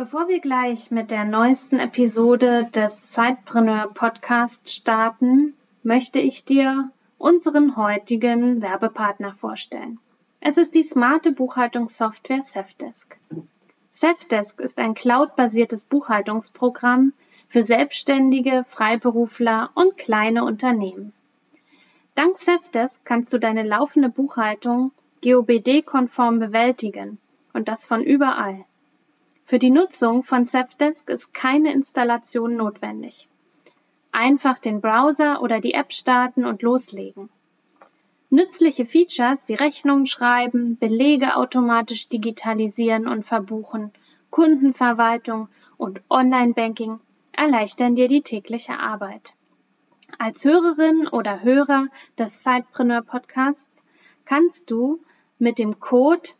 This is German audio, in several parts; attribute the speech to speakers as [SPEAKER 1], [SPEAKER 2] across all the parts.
[SPEAKER 1] Bevor wir gleich mit der neuesten Episode des Zeitpreneur Podcast starten, möchte ich dir unseren heutigen Werbepartner vorstellen. Es ist die smarte Buchhaltungssoftware Safdesk. Safdesk ist ein cloudbasiertes Buchhaltungsprogramm für Selbstständige, Freiberufler und kleine Unternehmen. Dank Safdesk kannst du deine laufende Buchhaltung GOBD-konform bewältigen und das von überall. Für die Nutzung von Safdesk ist keine Installation notwendig. Einfach den Browser oder die App starten und loslegen. Nützliche Features wie Rechnungen schreiben, Belege automatisch digitalisieren und verbuchen, Kundenverwaltung und Online-Banking erleichtern dir die tägliche Arbeit. Als Hörerin oder Hörer des Zeitpreneur Podcasts kannst du mit dem Code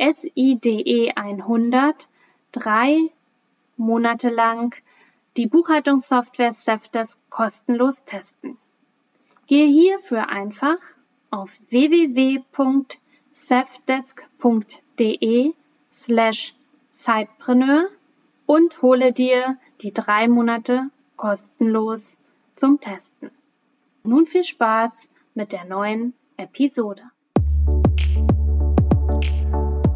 [SPEAKER 1] SIDE100 drei Monate lang die Buchhaltungssoftware Safdesk kostenlos testen. Gehe hierfür einfach auf www.safdesk.de slash Zeitpreneur und hole dir die drei Monate kostenlos zum Testen. Nun viel Spaß mit der neuen Episode.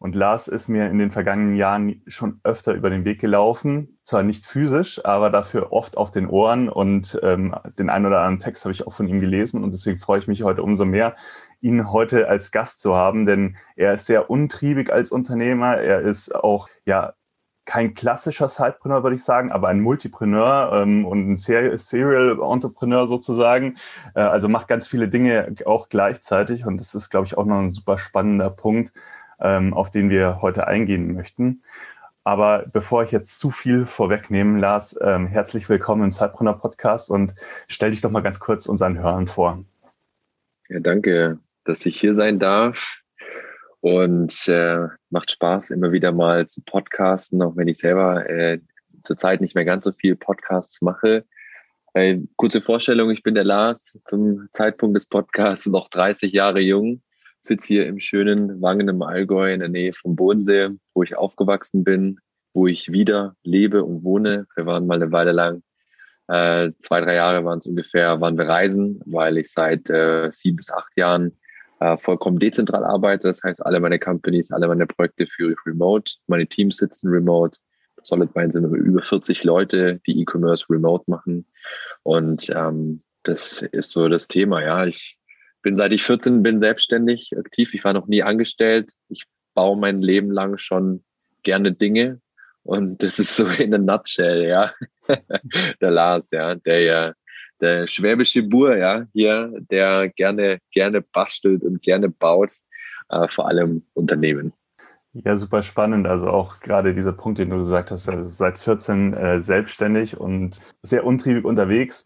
[SPEAKER 2] Und Lars ist mir in den vergangenen Jahren schon öfter über den Weg gelaufen, zwar nicht physisch, aber dafür oft auf den Ohren. Und ähm, den einen oder anderen Text habe ich auch von ihm gelesen. Und deswegen freue ich mich heute umso mehr, ihn heute als Gast zu haben, denn er ist sehr untriebig als Unternehmer, er ist auch ja kein klassischer Sidepreneur, würde ich sagen, aber ein Multipreneur ähm, und ein Serial Entrepreneur sozusagen. Äh, also macht ganz viele Dinge auch gleichzeitig. Und das ist, glaube ich, auch noch ein super spannender Punkt, ähm, auf den wir heute eingehen möchten. Aber bevor ich jetzt zu viel vorwegnehme, Lars, ähm, herzlich willkommen im Zeitbrunner Podcast und stell dich doch mal ganz kurz unseren Hörern vor.
[SPEAKER 3] Ja, danke, dass ich hier sein darf. Und äh, macht Spaß, immer wieder mal zu podcasten, auch wenn ich selber äh, zurzeit nicht mehr ganz so viel Podcasts mache. Äh, kurze Vorstellung, ich bin der Lars, zum Zeitpunkt des Podcasts noch 30 Jahre jung, sitze hier im schönen Wangen im Allgäu in der Nähe vom Bodensee, wo ich aufgewachsen bin, wo ich wieder lebe und wohne. Wir waren mal eine Weile lang, äh, zwei, drei Jahre waren es ungefähr, waren wir reisen, weil ich seit äh, sieben bis acht Jahren äh, vollkommen dezentral arbeite. Das heißt, alle meine Companies, alle meine Projekte führe ich remote. Meine Teams sitzen remote. Solid Mind sind über 40 Leute, die E-Commerce remote machen. Und ähm, das ist so das Thema. Ja, ich bin seit ich 14 bin selbstständig aktiv. Ich war noch nie angestellt. Ich baue mein Leben lang schon gerne Dinge. Und das ist so in a nutshell, ja. der Lars, ja, der ja, der schwäbische Bur, ja, hier, der gerne, gerne bastelt und gerne baut, äh, vor allem Unternehmen.
[SPEAKER 2] Ja, super spannend. Also auch gerade dieser Punkt, den du gesagt hast, also seit 14 äh, selbstständig und sehr untriebig unterwegs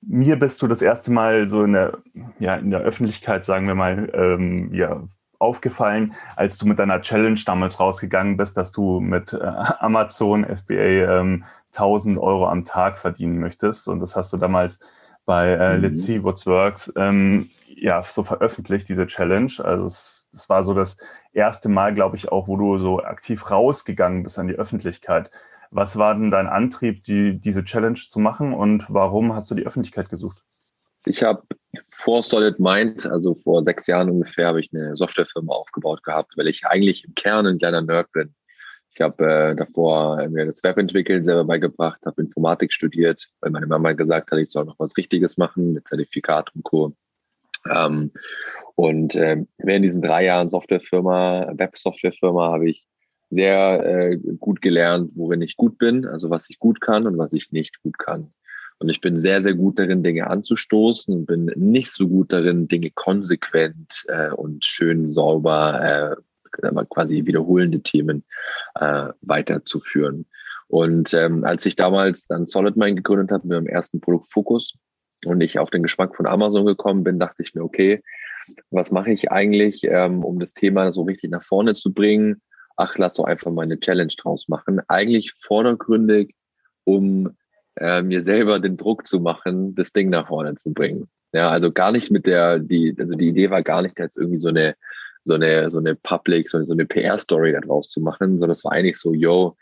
[SPEAKER 2] mir bist du das erste Mal so in der, ja, in der Öffentlichkeit, sagen wir mal, ähm, ja, aufgefallen, als du mit deiner Challenge damals rausgegangen bist, dass du mit äh, Amazon FBA ähm, 1000 Euro am Tag verdienen möchtest. Und das hast du damals bei äh, mhm. Let's See What's Works ähm, ja, so veröffentlicht, diese Challenge. Also es, das war so das erste Mal, glaube ich, auch, wo du so aktiv rausgegangen bist an die Öffentlichkeit. Was war denn dein Antrieb, die, diese Challenge zu machen und warum hast du die Öffentlichkeit gesucht?
[SPEAKER 3] Ich habe vor Solid Mind, also vor sechs Jahren ungefähr, habe ich eine Softwarefirma aufgebaut gehabt, weil ich eigentlich im Kern ein kleiner Nerd bin. Ich habe äh, davor mir das Webentwickeln selber beigebracht, habe Informatik studiert, weil meine Mama gesagt hat, ich soll noch was Richtiges machen mit Zertifikat und Co. Ähm, und äh, während diesen drei Jahren Softwarefirma, Web-Softwarefirma, habe ich sehr äh, gut gelernt, worin ich gut bin, also was ich gut kann und was ich nicht gut kann. Und ich bin sehr, sehr gut darin, Dinge anzustoßen und bin nicht so gut darin, Dinge konsequent äh, und schön sauber, äh, quasi wiederholende Themen äh, weiterzuführen. Und ähm, als ich damals dann Solid Mind gegründet habe mit meinem ersten Produkt Focus und ich auf den Geschmack von Amazon gekommen bin, dachte ich mir, okay, was mache ich eigentlich, ähm, um das Thema so richtig nach vorne zu bringen? Ach, lass doch einfach mal eine Challenge draus machen. Eigentlich vordergründig, um äh, mir selber den Druck zu machen, das Ding nach vorne zu bringen. Ja, also gar nicht mit der, die, also die Idee war gar nicht jetzt irgendwie so eine, so eine, so eine Public, so eine, so eine PR-Story daraus zu machen, sondern es war eigentlich so, yo,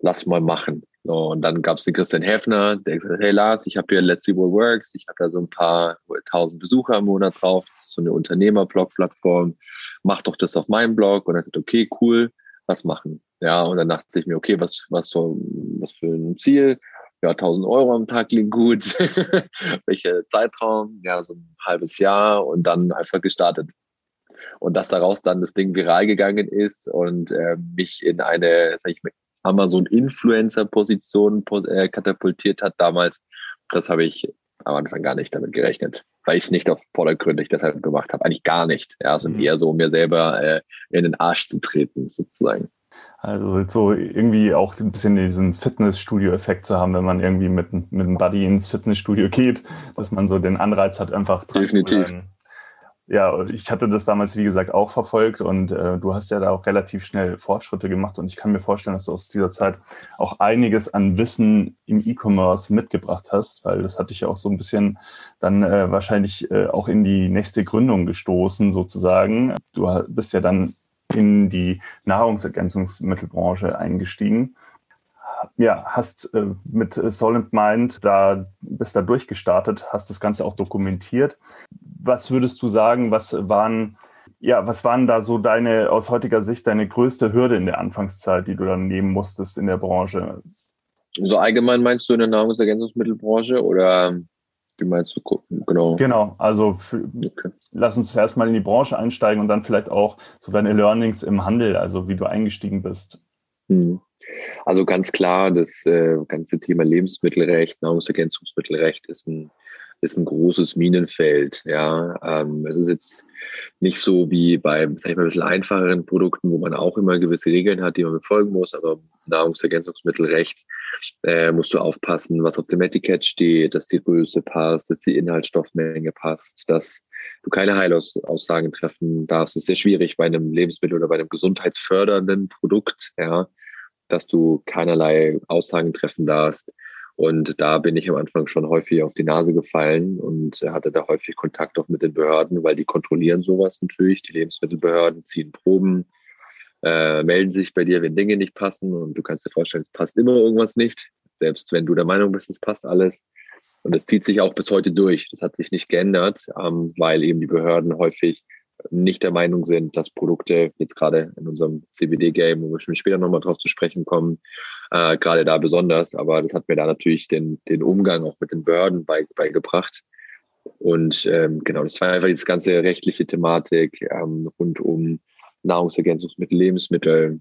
[SPEAKER 3] lass mal machen. So, und dann gab es den Christian Häfner, der gesagt hat, hey Lars, ich habe hier Let's See What Works, ich habe da so ein paar tausend Besucher im Monat drauf, das ist so eine Unternehmer-Blog-Plattform, mach doch das auf meinem Blog. Und er sagt, okay, cool, was machen? Ja, und dann dachte ich mir, okay, was, was so, was für ein Ziel? Ja, 1000 Euro am Tag klingt gut. Welcher Zeitraum? Ja, so ein halbes Jahr und dann einfach gestartet und dass daraus dann das Ding viral gegangen ist und äh, mich in eine, sag ich mal, Amazon-Influencer-Position äh, katapultiert hat damals, das habe ich am Anfang gar nicht damit gerechnet, weil ich es nicht auf vordergründig deshalb gemacht habe. Eigentlich gar nicht. Ja, sondern mhm. eher so, mir selber äh, in den Arsch zu treten, sozusagen.
[SPEAKER 2] Also so irgendwie auch ein bisschen diesen Fitnessstudio-Effekt zu haben, wenn man irgendwie mit, mit einem Buddy ins Fitnessstudio geht, dass man so den Anreiz hat, einfach
[SPEAKER 3] dran Definitiv. zu bleiben
[SPEAKER 2] ja, ich hatte das damals, wie gesagt, auch verfolgt und äh, du hast ja da auch relativ schnell Fortschritte gemacht und ich kann mir vorstellen, dass du aus dieser Zeit auch einiges an Wissen im E-Commerce mitgebracht hast, weil das hatte ich ja auch so ein bisschen dann äh, wahrscheinlich äh, auch in die nächste Gründung gestoßen sozusagen. Du bist ja dann in die Nahrungsergänzungsmittelbranche eingestiegen ja, hast äh, mit Solent Mind da, bist da durchgestartet, hast das Ganze auch dokumentiert. Was würdest du sagen, was waren, ja, was waren da so deine, aus heutiger Sicht, deine größte Hürde in der Anfangszeit, die du dann nehmen musstest in der Branche?
[SPEAKER 3] So allgemein meinst du in der Nahrungsergänzungsmittelbranche oder wie meinst du,
[SPEAKER 2] genau? Genau, also für, okay. lass uns zuerst mal in die Branche einsteigen und dann vielleicht auch so deine Learnings im Handel, also wie du eingestiegen bist.
[SPEAKER 3] Hm. Also ganz klar, das äh, ganze Thema Lebensmittelrecht, Nahrungsergänzungsmittelrecht ist ein, ist ein großes Minenfeld. Ja, ähm, es ist jetzt nicht so wie bei, sag ich mal, ein bisschen einfacheren Produkten, wo man auch immer gewisse Regeln hat, die man befolgen muss. Aber Nahrungsergänzungsmittelrecht äh, musst du aufpassen, was auf dem Etikett steht, dass die Größe passt, dass die Inhaltsstoffmenge passt, dass du keine Heilaussagen treffen darfst. Das ist sehr schwierig bei einem Lebensmittel oder bei einem gesundheitsfördernden Produkt. Ja, dass du keinerlei Aussagen treffen darfst. Und da bin ich am Anfang schon häufig auf die Nase gefallen und hatte da häufig Kontakt auch mit den Behörden, weil die kontrollieren sowas natürlich. Die Lebensmittelbehörden ziehen Proben, äh, melden sich bei dir, wenn Dinge nicht passen. Und du kannst dir vorstellen, es passt immer irgendwas nicht. Selbst wenn du der Meinung bist, es passt alles. Und es zieht sich auch bis heute durch. Das hat sich nicht geändert, ähm, weil eben die Behörden häufig nicht der Meinung sind, dass Produkte jetzt gerade in unserem CBD-Game, wo wir später nochmal drauf zu sprechen kommen, äh, gerade da besonders. Aber das hat mir da natürlich den, den Umgang auch mit den Behörden bei, beigebracht. Und ähm, genau, das war einfach diese ganze rechtliche Thematik ähm, rund um Nahrungsergänzungsmittel, Lebensmittel.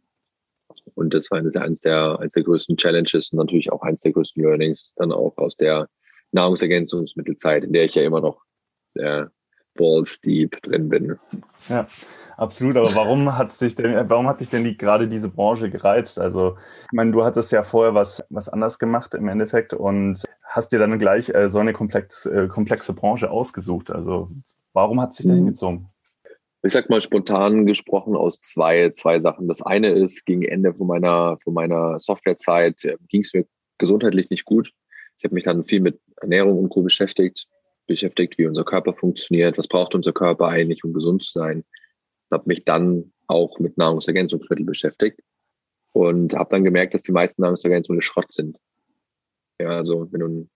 [SPEAKER 3] Und das war eines, eines, der, eines der größten Challenges und natürlich auch eines der größten Learnings dann auch aus der Nahrungsergänzungsmittelzeit, in der ich ja immer noch äh, balls deep drin bin.
[SPEAKER 2] Ja, absolut. Aber warum hat dich denn, warum hat dich denn die, gerade diese Branche gereizt? Also, ich meine, du hattest ja vorher was, was anders gemacht im Endeffekt und hast dir dann gleich äh, so eine komplex, äh, komplexe Branche ausgesucht. Also, warum hat sich dahin mhm. gezogen?
[SPEAKER 3] Ich sag mal spontan gesprochen aus zwei, zwei Sachen. Das eine ist, gegen Ende von meiner, von meiner Softwarezeit äh, ging es mir gesundheitlich nicht gut. Ich habe mich dann viel mit Ernährung und Co. beschäftigt beschäftigt, wie unser Körper funktioniert, was braucht unser Körper eigentlich, um gesund zu sein. Ich habe mich dann auch mit Nahrungsergänzungsmitteln beschäftigt und habe dann gemerkt, dass die meisten Nahrungsergänzungsmittel Schrott sind. Ja, also wenn du in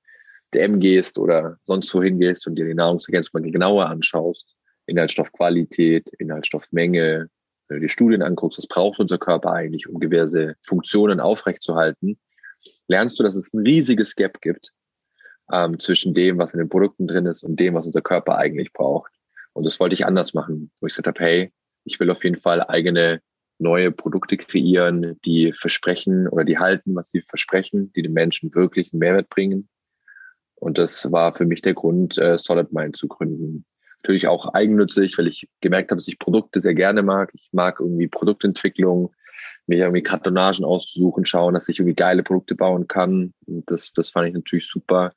[SPEAKER 3] DM gehst oder sonst wohin gehst und dir die Nahrungsergänzungsmittel genauer anschaust, Inhaltsstoffqualität, Inhaltsstoffmenge, wenn du die Studien anguckst, was braucht unser Körper eigentlich, um gewisse Funktionen aufrechtzuerhalten, lernst du, dass es ein riesiges Gap gibt ähm, zwischen dem, was in den Produkten drin ist und dem, was unser Körper eigentlich braucht. Und das wollte ich anders machen, wo ich gesagt habe, hey, ich will auf jeden Fall eigene neue Produkte kreieren, die versprechen oder die halten, was sie versprechen, die den Menschen wirklich einen Mehrwert bringen. Und das war für mich der Grund, äh, Solid Mind zu gründen. Natürlich auch eigennützig, weil ich gemerkt habe, dass ich Produkte sehr gerne mag. Ich mag irgendwie Produktentwicklung. mir irgendwie Kartonagen auszusuchen, schauen, dass ich irgendwie geile Produkte bauen kann. Und das, das fand ich natürlich super.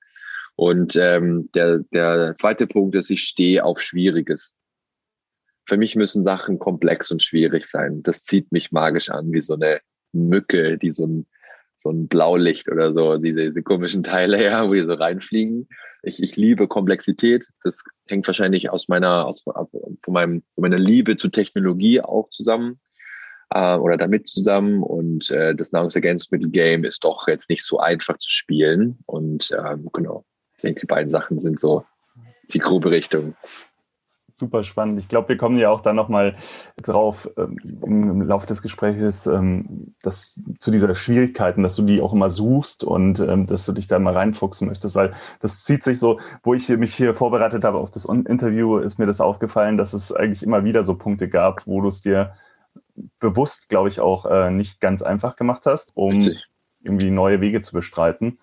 [SPEAKER 3] Und ähm, der, der zweite Punkt ist, ich stehe auf Schwieriges. Für mich müssen Sachen komplex und schwierig sein. Das zieht mich magisch an, wie so eine Mücke, die so ein, so ein Blaulicht oder so, diese, diese komischen Teile, ja, wo die so reinfliegen. Ich, ich liebe Komplexität. Das hängt wahrscheinlich aus meiner, aus, von, meinem, von meiner Liebe zu Technologie auch zusammen äh, oder damit zusammen. Und äh, das Nahrungsergänzungsmittel-Game ist doch jetzt nicht so einfach zu spielen. Und ähm, genau, ich denke, die beiden Sachen sind so die grobe Richtung
[SPEAKER 2] super spannend. Ich glaube, wir kommen ja auch da nochmal drauf ähm, im Laufe des Gesprächs, ähm, dass zu dieser Schwierigkeiten, dass du die auch immer suchst und ähm, dass du dich da mal reinfuchsen möchtest, weil das zieht sich so, wo ich mich hier vorbereitet habe auf das Interview, ist mir das aufgefallen, dass es eigentlich immer wieder so Punkte gab, wo du es dir bewusst, glaube ich, auch äh, nicht ganz einfach gemacht hast, um Richtig. irgendwie neue Wege zu bestreiten.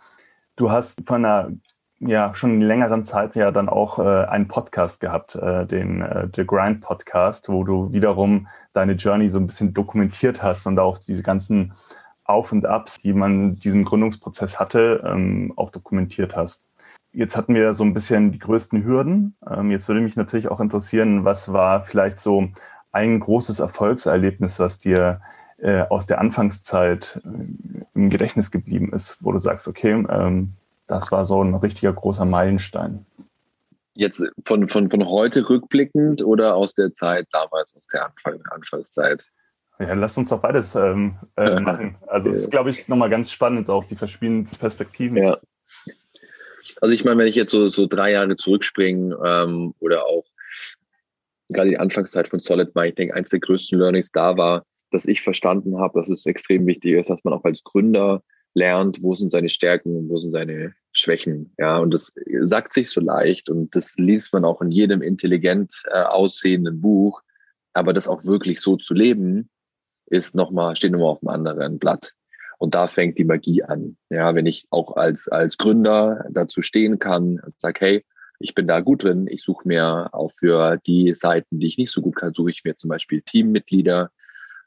[SPEAKER 2] Du hast von einer ja schon in längeren Zeit ja dann auch äh, einen Podcast gehabt, äh, den äh, The Grind Podcast, wo du wiederum deine Journey so ein bisschen dokumentiert hast und auch diese ganzen Auf und Abs, die man diesen Gründungsprozess hatte, ähm, auch dokumentiert hast. Jetzt hatten wir so ein bisschen die größten Hürden. Ähm, jetzt würde mich natürlich auch interessieren, was war vielleicht so ein großes Erfolgserlebnis, was dir äh, aus der Anfangszeit äh, im Gedächtnis geblieben ist, wo du sagst, okay, ähm, das war so ein richtiger großer Meilenstein.
[SPEAKER 3] Jetzt von, von, von heute rückblickend oder aus der Zeit damals, aus der Anfang, Anfangszeit?
[SPEAKER 2] Ja, lass uns doch beides ähm, äh, machen. Also es ist, glaube ich, nochmal ganz spannend, auch die verschiedenen Perspektiven.
[SPEAKER 3] Ja. Also ich meine, wenn ich jetzt so, so drei Jahre zurückspringe ähm, oder auch gerade die Anfangszeit von Solid Mind, ich denke, eins der größten Learnings da war, dass ich verstanden habe, dass es extrem wichtig ist, dass man auch als Gründer lernt, wo sind seine Stärken und wo sind seine Schwächen. Ja, und das sagt sich so leicht und das liest man auch in jedem intelligent äh, aussehenden Buch. Aber das auch wirklich so zu leben, ist nochmal, steht nochmal auf einem anderen Blatt. Und da fängt die Magie an. Ja, wenn ich auch als, als Gründer dazu stehen kann und sage, hey, ich bin da gut drin, ich suche mir auch für die Seiten, die ich nicht so gut kann, suche ich mir zum Beispiel Teammitglieder,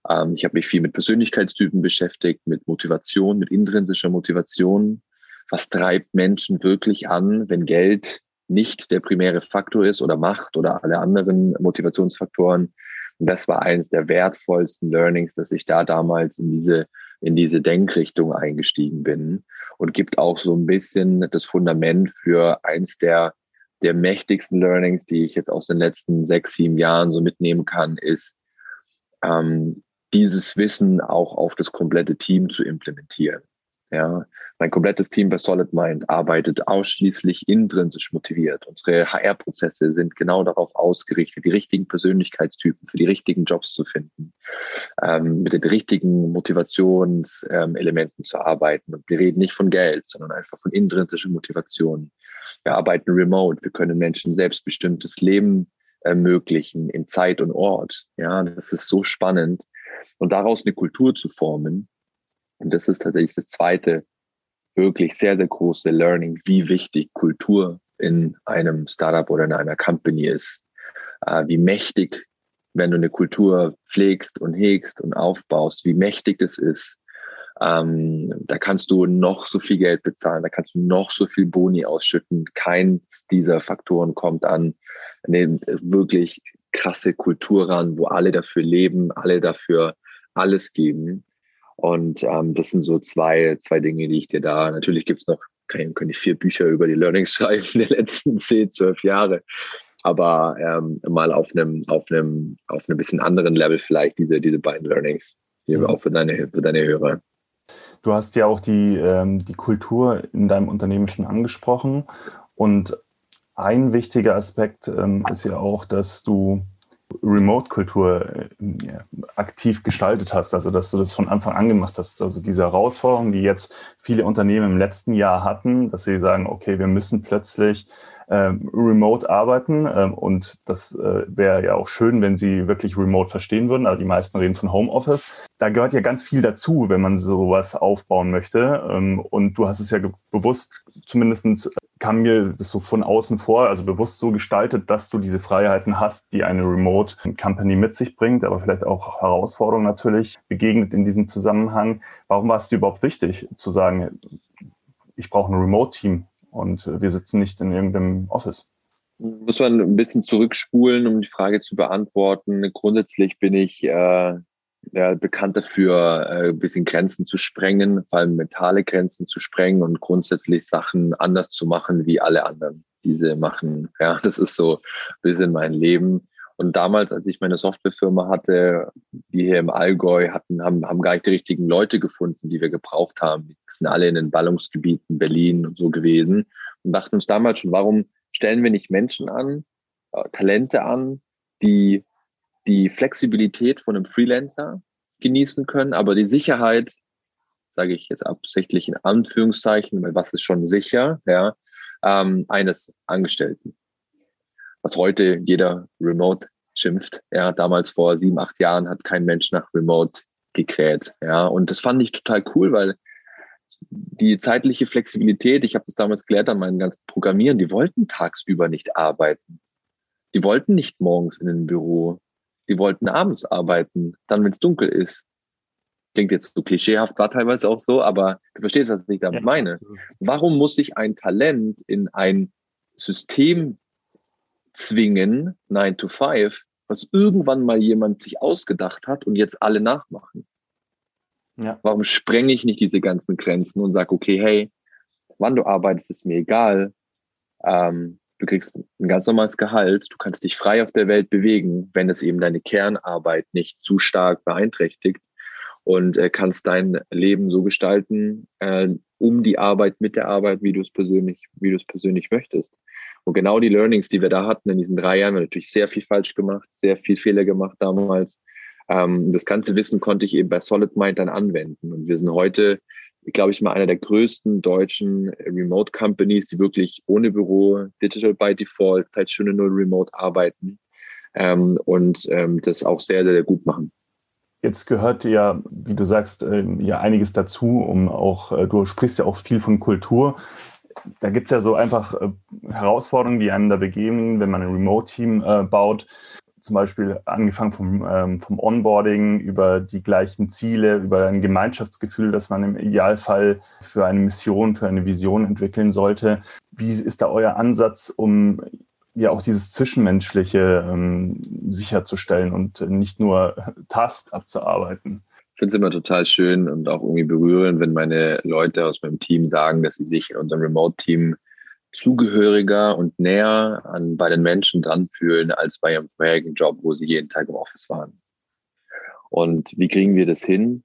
[SPEAKER 3] ähm, ich habe mich viel mit Persönlichkeitstypen beschäftigt, mit Motivation, mit intrinsischer Motivation. Was treibt Menschen wirklich an, wenn Geld nicht der primäre Faktor ist oder Macht oder alle anderen Motivationsfaktoren? Und das war eines der wertvollsten Learnings, dass ich da damals in diese, in diese Denkrichtung eingestiegen bin und gibt auch so ein bisschen das Fundament für eins der, der mächtigsten Learnings, die ich jetzt aus den letzten sechs, sieben Jahren so mitnehmen kann, ist, ähm, dieses Wissen auch auf das komplette Team zu implementieren. Ja, mein komplettes Team bei Solid Mind arbeitet ausschließlich intrinsisch motiviert. Unsere HR-Prozesse sind genau darauf ausgerichtet, die richtigen Persönlichkeitstypen für die richtigen Jobs zu finden, ähm, mit den richtigen Motivationselementen ähm, zu arbeiten. Und wir reden nicht von Geld, sondern einfach von intrinsischer Motivation. Wir arbeiten remote. Wir können Menschen selbstbestimmtes Leben ermöglichen in Zeit und Ort. Ja, das ist so spannend und daraus eine Kultur zu formen. Und das ist tatsächlich das zweite wirklich sehr, sehr große Learning, wie wichtig Kultur in einem Startup oder in einer Company ist. Äh, wie mächtig, wenn du eine Kultur pflegst und hegst und aufbaust, wie mächtig das ist. Ähm, da kannst du noch so viel Geld bezahlen, da kannst du noch so viel Boni ausschütten. Keins dieser Faktoren kommt an wirklich krasse Kultur ran, wo alle dafür leben, alle dafür alles geben. Und ähm, das sind so zwei, zwei Dinge, die ich dir da, natürlich gibt es noch, kann, kann ich vier Bücher über die Learnings schreiben der letzten zehn, zwölf Jahre. Aber ähm, mal auf einem, auf einem, auf einem bisschen anderen Level vielleicht diese, diese beiden Learnings, hier mhm. auch für deine, für deine Hörer.
[SPEAKER 2] Du hast ja auch die, ähm, die Kultur in deinem Unternehmen schon angesprochen. Und ein wichtiger Aspekt ähm, ist ja auch, dass du Remote-Kultur äh, aktiv gestaltet hast, also dass du das von Anfang an gemacht hast. Also diese Herausforderung, die jetzt viele Unternehmen im letzten Jahr hatten, dass sie sagen, okay, wir müssen plötzlich ähm, remote arbeiten ähm, und das äh, wäre ja auch schön, wenn sie wirklich remote verstehen würden, aber die meisten reden von Homeoffice. Da gehört ja ganz viel dazu, wenn man sowas aufbauen möchte ähm, und du hast es ja bewusst zumindest kam mir das so von außen vor, also bewusst so gestaltet, dass du diese Freiheiten hast, die eine Remote Company mit sich bringt, aber vielleicht auch Herausforderungen natürlich begegnet in diesem Zusammenhang. Warum war es dir überhaupt wichtig zu sagen, ich brauche ein Remote-Team und wir sitzen nicht in irgendeinem Office?
[SPEAKER 3] Muss man ein bisschen zurückspulen, um die Frage zu beantworten. Grundsätzlich bin ich äh, ja, bekannt dafür, äh, ein bisschen Grenzen zu sprengen, vor allem mentale Grenzen zu sprengen und grundsätzlich Sachen anders zu machen wie alle anderen diese machen. Ja, das ist so ein bisschen mein Leben. Und damals, als ich meine Softwarefirma hatte, die hier im Allgäu hatten, haben, haben gar nicht die richtigen Leute gefunden, die wir gebraucht haben. Die sind alle in den Ballungsgebieten Berlin und so gewesen und dachten uns damals schon, warum stellen wir nicht Menschen an, äh, Talente an, die die Flexibilität von einem Freelancer genießen können, aber die Sicherheit, sage ich jetzt absichtlich in Anführungszeichen, weil was ist schon sicher, ja, ähm, eines Angestellten. Was heute jeder Remote schimpft. Ja, damals vor sieben, acht Jahren hat kein Mensch nach Remote gekräht. Ja, und das fand ich total cool, weil die zeitliche Flexibilität, ich habe das damals gelernt an meinen ganzen Programmieren, die wollten tagsüber nicht arbeiten. Die wollten nicht morgens in ein Büro. Die wollten abends arbeiten, dann, wenn es dunkel ist. Klingt jetzt so klischeehaft, war teilweise auch so, aber du verstehst, was ich damit meine. Warum muss sich ein Talent in ein System zwingen, 9 to 5, was irgendwann mal jemand sich ausgedacht hat und jetzt alle nachmachen? Ja. Warum sprenge ich nicht diese ganzen Grenzen und sage, okay, hey, wann du arbeitest, ist mir egal. Ähm, du kriegst ein ganz normales Gehalt, du kannst dich frei auf der Welt bewegen, wenn es eben deine Kernarbeit nicht zu stark beeinträchtigt und äh, kannst dein Leben so gestalten, äh, um die Arbeit, mit der Arbeit, wie du es persönlich, wie du es persönlich möchtest. Und genau die Learnings, die wir da hatten in diesen drei Jahren, wir natürlich sehr viel falsch gemacht, sehr viel Fehler gemacht damals. Ähm, das ganze Wissen konnte ich eben bei Solid Mind dann anwenden. Und wir sind heute glaube ich mal, einer der größten deutschen Remote Companies, die wirklich ohne Büro, Digital by Default, seit Stunde Null Remote arbeiten ähm, und ähm, das auch sehr, sehr, sehr gut machen.
[SPEAKER 2] Jetzt gehört ja, wie du sagst, äh, ja einiges dazu, um auch, äh, du sprichst ja auch viel von Kultur. Da gibt es ja so einfach äh, Herausforderungen, die einem da begegnen, wenn man ein Remote-Team äh, baut zum Beispiel angefangen vom, ähm, vom Onboarding über die gleichen Ziele, über ein Gemeinschaftsgefühl, das man im Idealfall für eine Mission, für eine Vision entwickeln sollte. Wie ist da euer Ansatz, um ja auch dieses Zwischenmenschliche ähm, sicherzustellen und nicht nur Tasks abzuarbeiten?
[SPEAKER 3] Finde es immer total schön und auch irgendwie berührend, wenn meine Leute aus meinem Team sagen, dass sie sich in unserem Remote-Team zugehöriger und näher an bei den Menschen dran fühlen als bei ihrem vorherigen Job, wo sie jeden Tag im Office waren. Und wie kriegen wir das hin?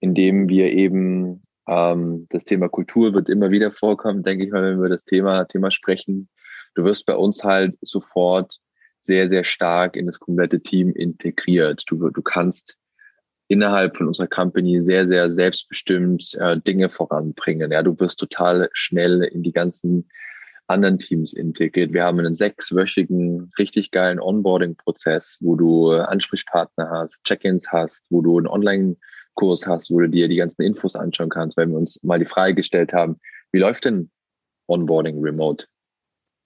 [SPEAKER 3] Indem wir eben ähm, das Thema Kultur wird immer wieder vorkommen, denke ich mal, wenn wir das Thema Thema sprechen. Du wirst bei uns halt sofort sehr sehr stark in das komplette Team integriert. Du du kannst innerhalb von unserer Company sehr, sehr selbstbestimmt äh, Dinge voranbringen. Ja, du wirst total schnell in die ganzen anderen Teams integriert. Wir haben einen sechswöchigen, richtig geilen Onboarding-Prozess, wo du Ansprechpartner hast, Check-ins hast, wo du einen Online-Kurs hast, wo du dir die ganzen Infos anschauen kannst, weil wir uns mal die Frage gestellt haben, wie läuft denn Onboarding remote?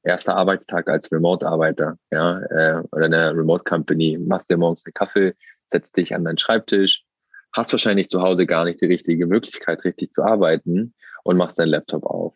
[SPEAKER 3] Erster Arbeitstag als Remote-Arbeiter, ja, äh, oder eine Remote-Company, machst dir morgens einen Kaffee, setzt dich an deinen Schreibtisch, hast wahrscheinlich zu Hause gar nicht die richtige Möglichkeit, richtig zu arbeiten und machst deinen Laptop auf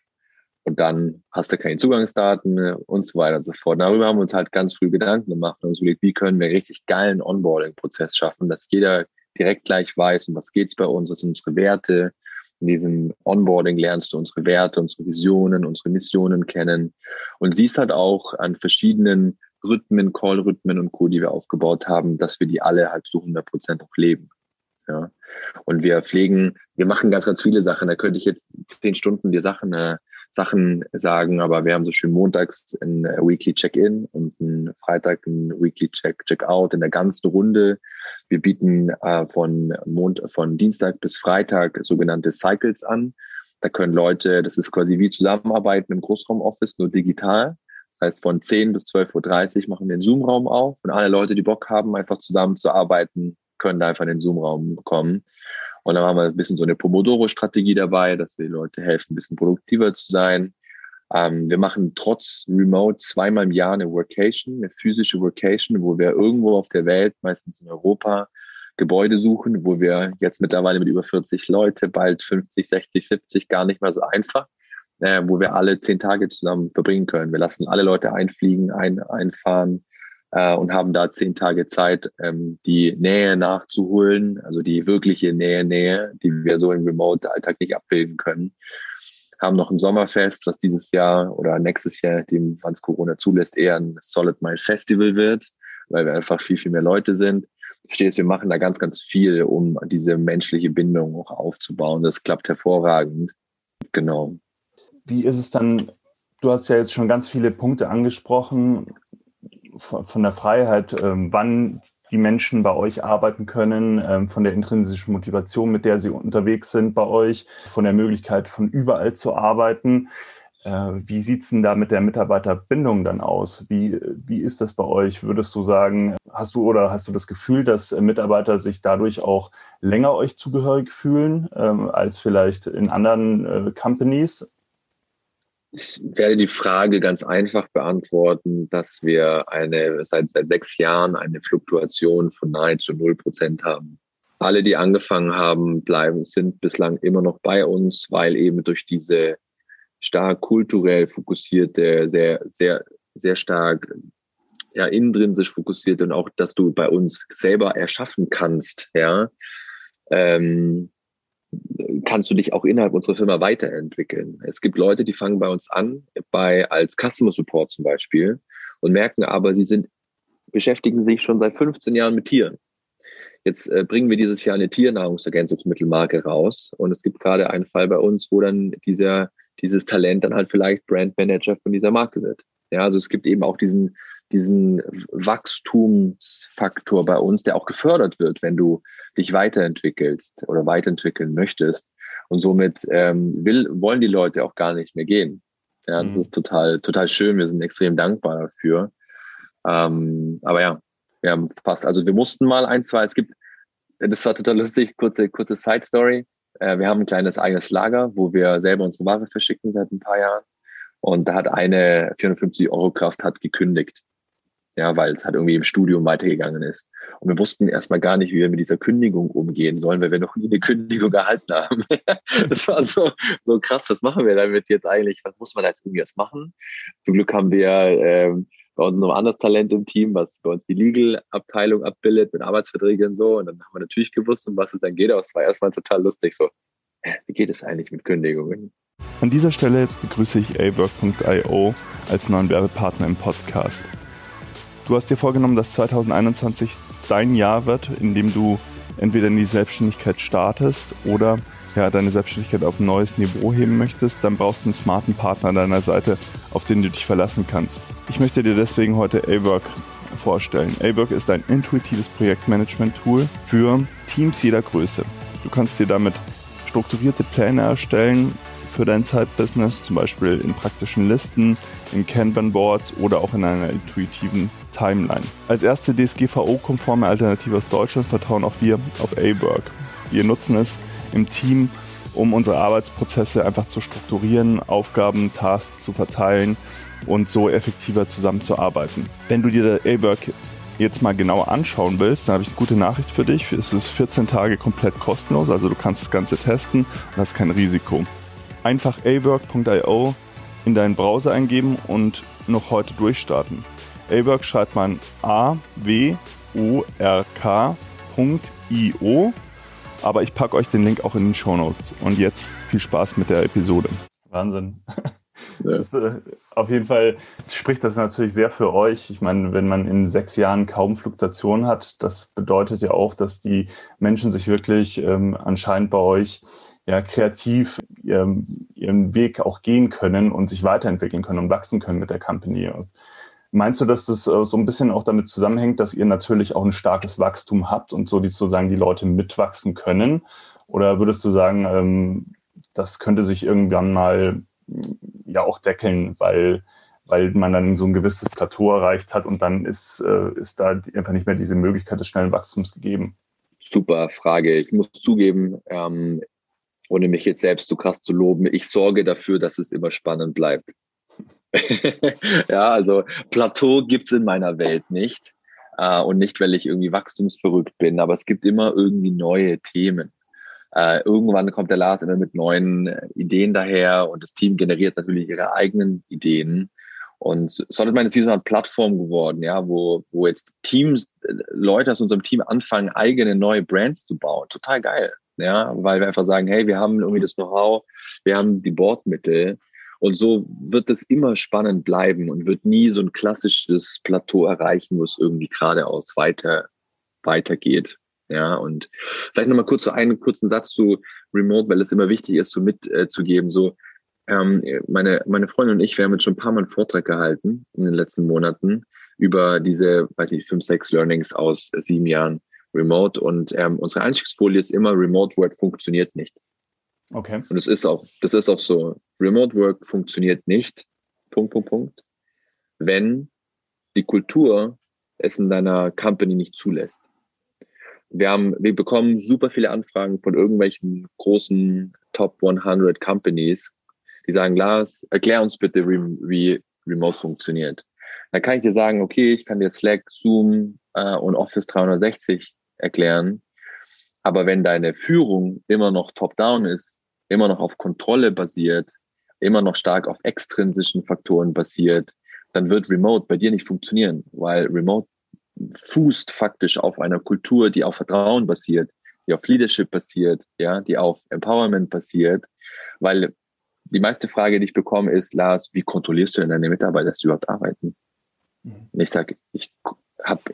[SPEAKER 3] und dann hast du keine Zugangsdaten und so weiter und so fort. Darüber haben wir uns halt ganz früh Gedanken gemacht und uns überlegt, wie können wir einen richtig geilen Onboarding-Prozess schaffen, dass jeder direkt gleich weiß, um was geht's bei uns, was sind unsere Werte. In diesem Onboarding lernst du unsere Werte, unsere Visionen, unsere Missionen kennen und siehst halt auch an verschiedenen Rhythmen, Call-Rhythmen und Co., die wir aufgebaut haben, dass wir die alle halt zu 100 Prozent auch leben. Ja. Und wir pflegen, wir machen ganz, ganz viele Sachen. Da könnte ich jetzt zehn Stunden dir Sachen äh, Sachen sagen, aber wir haben so schön montags ein äh, Weekly Check-in und ein Freitag ein Weekly Check, Check-out in der ganzen Runde. Wir bieten äh, von, Mond, von Dienstag bis Freitag sogenannte Cycles an. Da können Leute, das ist quasi wie Zusammenarbeiten im Großraumoffice, nur digital. Das heißt, von 10 bis 12.30 Uhr machen wir den Zoom-Raum auf und alle Leute, die Bock haben, einfach zusammenzuarbeiten, können da einfach in den Zoom-Raum kommen. Und dann haben wir ein bisschen so eine Pomodoro-Strategie dabei, dass wir die Leute helfen, ein bisschen produktiver zu sein. Ähm, wir machen trotz Remote zweimal im Jahr eine Workation, eine physische Workation, wo wir irgendwo auf der Welt, meistens in Europa, Gebäude suchen, wo wir jetzt mittlerweile mit über 40 Leute, bald 50, 60, 70, gar nicht mehr so einfach, äh, wo wir alle zehn Tage zusammen verbringen können. Wir lassen alle Leute einfliegen, ein, einfahren äh, und haben da zehn Tage Zeit, ähm, die Nähe nachzuholen, also die wirkliche Nähe, Nähe, die wir so im Remote-Alltag nicht abbilden können haben noch ein Sommerfest, was dieses Jahr oder nächstes Jahr, dem, wann es Corona zulässt, eher ein Solid Mile Festival wird, weil wir einfach viel, viel mehr Leute sind. Verstehst, wir machen da ganz, ganz viel, um diese menschliche Bindung auch aufzubauen. Das klappt hervorragend. Genau.
[SPEAKER 2] Wie ist es dann? Du hast ja jetzt schon ganz viele Punkte angesprochen von der Freiheit, ähm, wann die Menschen bei euch arbeiten können, ähm, von der intrinsischen Motivation, mit der sie unterwegs sind bei euch, von der Möglichkeit, von überall zu arbeiten. Äh, wie sieht es denn da mit der Mitarbeiterbindung dann aus? Wie, wie ist das bei euch? Würdest du sagen, hast du oder hast du das Gefühl, dass Mitarbeiter sich dadurch auch länger euch zugehörig fühlen ähm, als vielleicht in anderen äh, Companies?
[SPEAKER 3] Ich werde die Frage ganz einfach beantworten, dass wir eine, seit, seit sechs Jahren eine Fluktuation von nahezu null Prozent haben. Alle, die angefangen haben, bleiben, sind bislang immer noch bei uns, weil eben durch diese stark kulturell fokussierte, sehr, sehr, sehr stark ja, intrinsisch fokussiert und auch, dass du bei uns selber erschaffen kannst, ja, ähm, kannst du dich auch innerhalb unserer Firma weiterentwickeln. Es gibt Leute, die fangen bei uns an, bei als Customer Support zum Beispiel, und merken aber, sie sind, beschäftigen sich schon seit 15 Jahren mit Tieren. Jetzt äh, bringen wir dieses Jahr eine Tiernahrungsergänzungsmittelmarke raus und es gibt gerade einen Fall bei uns, wo dann dieser, dieses Talent dann halt vielleicht Brandmanager von dieser Marke wird. Ja, also es gibt eben auch diesen, diesen Wachstumsfaktor bei uns, der auch gefördert wird, wenn du dich weiterentwickelst oder weiterentwickeln möchtest. Und somit ähm, will, wollen die Leute auch gar nicht mehr gehen. Ja, das mhm. ist total, total schön. Wir sind extrem dankbar dafür. Ähm, aber ja, wir haben fast, also wir mussten mal ein, zwei, es gibt, das war total lustig, kurze, kurze Side Story. Äh, wir haben ein kleines eigenes Lager, wo wir selber unsere Ware verschicken seit ein paar Jahren. Und da hat eine 450 Euro Kraft hat gekündigt ja, weil es halt irgendwie im Studium weitergegangen ist. Und wir wussten erstmal gar nicht, wie wir mit dieser Kündigung umgehen sollen, weil wir noch nie eine Kündigung erhalten haben. das war so, so krass, was machen wir damit jetzt eigentlich? Was muss man jetzt irgendwie erst machen? Zum Glück haben wir ähm, bei uns noch ein anderes Talent im Team, was bei uns die Legal-Abteilung abbildet mit Arbeitsverträgen und so. Und dann haben wir natürlich gewusst, um was es dann geht, aber es war erstmal total lustig so. Wie geht es eigentlich mit Kündigungen?
[SPEAKER 2] An dieser Stelle begrüße ich awork.io als neuen Werbepartner im Podcast. Du hast dir vorgenommen, dass 2021 dein Jahr wird, in dem du entweder in die Selbstständigkeit startest oder ja, deine Selbstständigkeit auf ein neues Niveau heben möchtest, dann brauchst du einen smarten Partner an deiner Seite, auf den du dich verlassen kannst. Ich möchte dir deswegen heute A-Work vorstellen. A-Work ist ein intuitives Projektmanagement-Tool für Teams jeder Größe. Du kannst dir damit strukturierte Pläne erstellen, für dein Zeitbusiness, zum Beispiel in praktischen Listen, in Kanban-Boards oder auch in einer intuitiven Timeline. Als erste DSGVO-konforme Alternative aus Deutschland vertrauen auch wir auf A-Work. Wir nutzen es im Team, um unsere Arbeitsprozesse einfach zu strukturieren, Aufgaben, Tasks zu verteilen und so effektiver zusammenzuarbeiten. Wenn du dir A-Work jetzt mal genauer anschauen willst, dann habe ich eine gute Nachricht für dich. Es ist 14 Tage komplett kostenlos, also du kannst das Ganze testen und hast kein Risiko einfach awork.io in deinen Browser eingeben und noch heute durchstarten. Awork schreibt man A W O R K.io, aber ich packe euch den Link auch in den Show Notes. Und jetzt viel Spaß mit der Episode. Wahnsinn. Das, äh, auf jeden Fall spricht das natürlich sehr für euch. Ich meine, wenn man in sechs Jahren kaum Fluktuation hat, das bedeutet ja auch, dass die Menschen sich wirklich ähm, anscheinend bei euch ja, kreativ ihren, ihren Weg auch gehen können und sich weiterentwickeln können und wachsen können mit der Company. Meinst du, dass das äh, so ein bisschen auch damit zusammenhängt, dass ihr natürlich auch ein starkes Wachstum habt und so die sozusagen die Leute mitwachsen können? Oder würdest du sagen, ähm, das könnte sich irgendwann mal ja auch deckeln, weil, weil man dann so ein gewisses Plateau erreicht hat und dann ist, äh, ist da einfach nicht mehr diese Möglichkeit des schnellen Wachstums gegeben?
[SPEAKER 3] Super Frage. Ich muss zugeben, ähm, ohne mich jetzt selbst zu krass zu loben, ich sorge dafür, dass es immer spannend bleibt. ja, also Plateau gibt es in meiner Welt nicht. Äh, und nicht, weil ich irgendwie wachstumsverrückt bin, aber es gibt immer irgendwie neue Themen. Äh, irgendwann kommt der Lars immer mit neuen Ideen daher und das Team generiert natürlich ihre eigenen Ideen. Und Solid Mind ist wie so eine Plattform geworden, ja, wo, wo jetzt Teams, äh, Leute aus unserem Team anfangen, eigene neue Brands zu bauen. Total geil. Ja, weil wir einfach sagen, hey, wir haben irgendwie das Know-how, wir haben die Bordmittel und so wird es immer spannend bleiben und wird nie so ein klassisches Plateau erreichen, wo es irgendwie geradeaus weiter, weitergeht. Ja, und vielleicht nochmal kurz so einen kurzen Satz zu Remote, weil es immer wichtig ist, so mitzugeben. Äh, so, ähm, meine, meine Freundin und ich, wir haben jetzt schon ein paar Mal einen Vortrag gehalten in den letzten Monaten über diese, weiß ich, fünf, sechs Learnings aus äh, sieben Jahren Remote. Und ähm, unsere Einstiegsfolie ist immer Remote Work funktioniert nicht. Okay. Und es ist auch, das ist auch so. Remote Work funktioniert nicht. Punkt, Punkt, Punkt. Wenn die Kultur es in deiner Company nicht zulässt. Wir haben, wir bekommen super viele Anfragen von irgendwelchen großen Top 100 Companies, die sagen, Lars, erklär uns bitte, wie Remote funktioniert. Dann kann ich dir sagen, okay, ich kann dir Slack, Zoom äh, und Office 360 erklären. Aber wenn deine Führung immer noch top-down ist, immer noch auf Kontrolle basiert, immer noch stark auf extrinsischen Faktoren basiert, dann wird Remote bei dir nicht funktionieren, weil Remote fußt faktisch auf einer Kultur, die auf Vertrauen basiert, die auf Leadership basiert, ja, die auf Empowerment basiert, weil die meiste Frage, die ich bekomme, ist, Lars, wie kontrollierst du denn deine Mitarbeiter, dass sie überhaupt arbeiten? Mhm. Ich sage, ich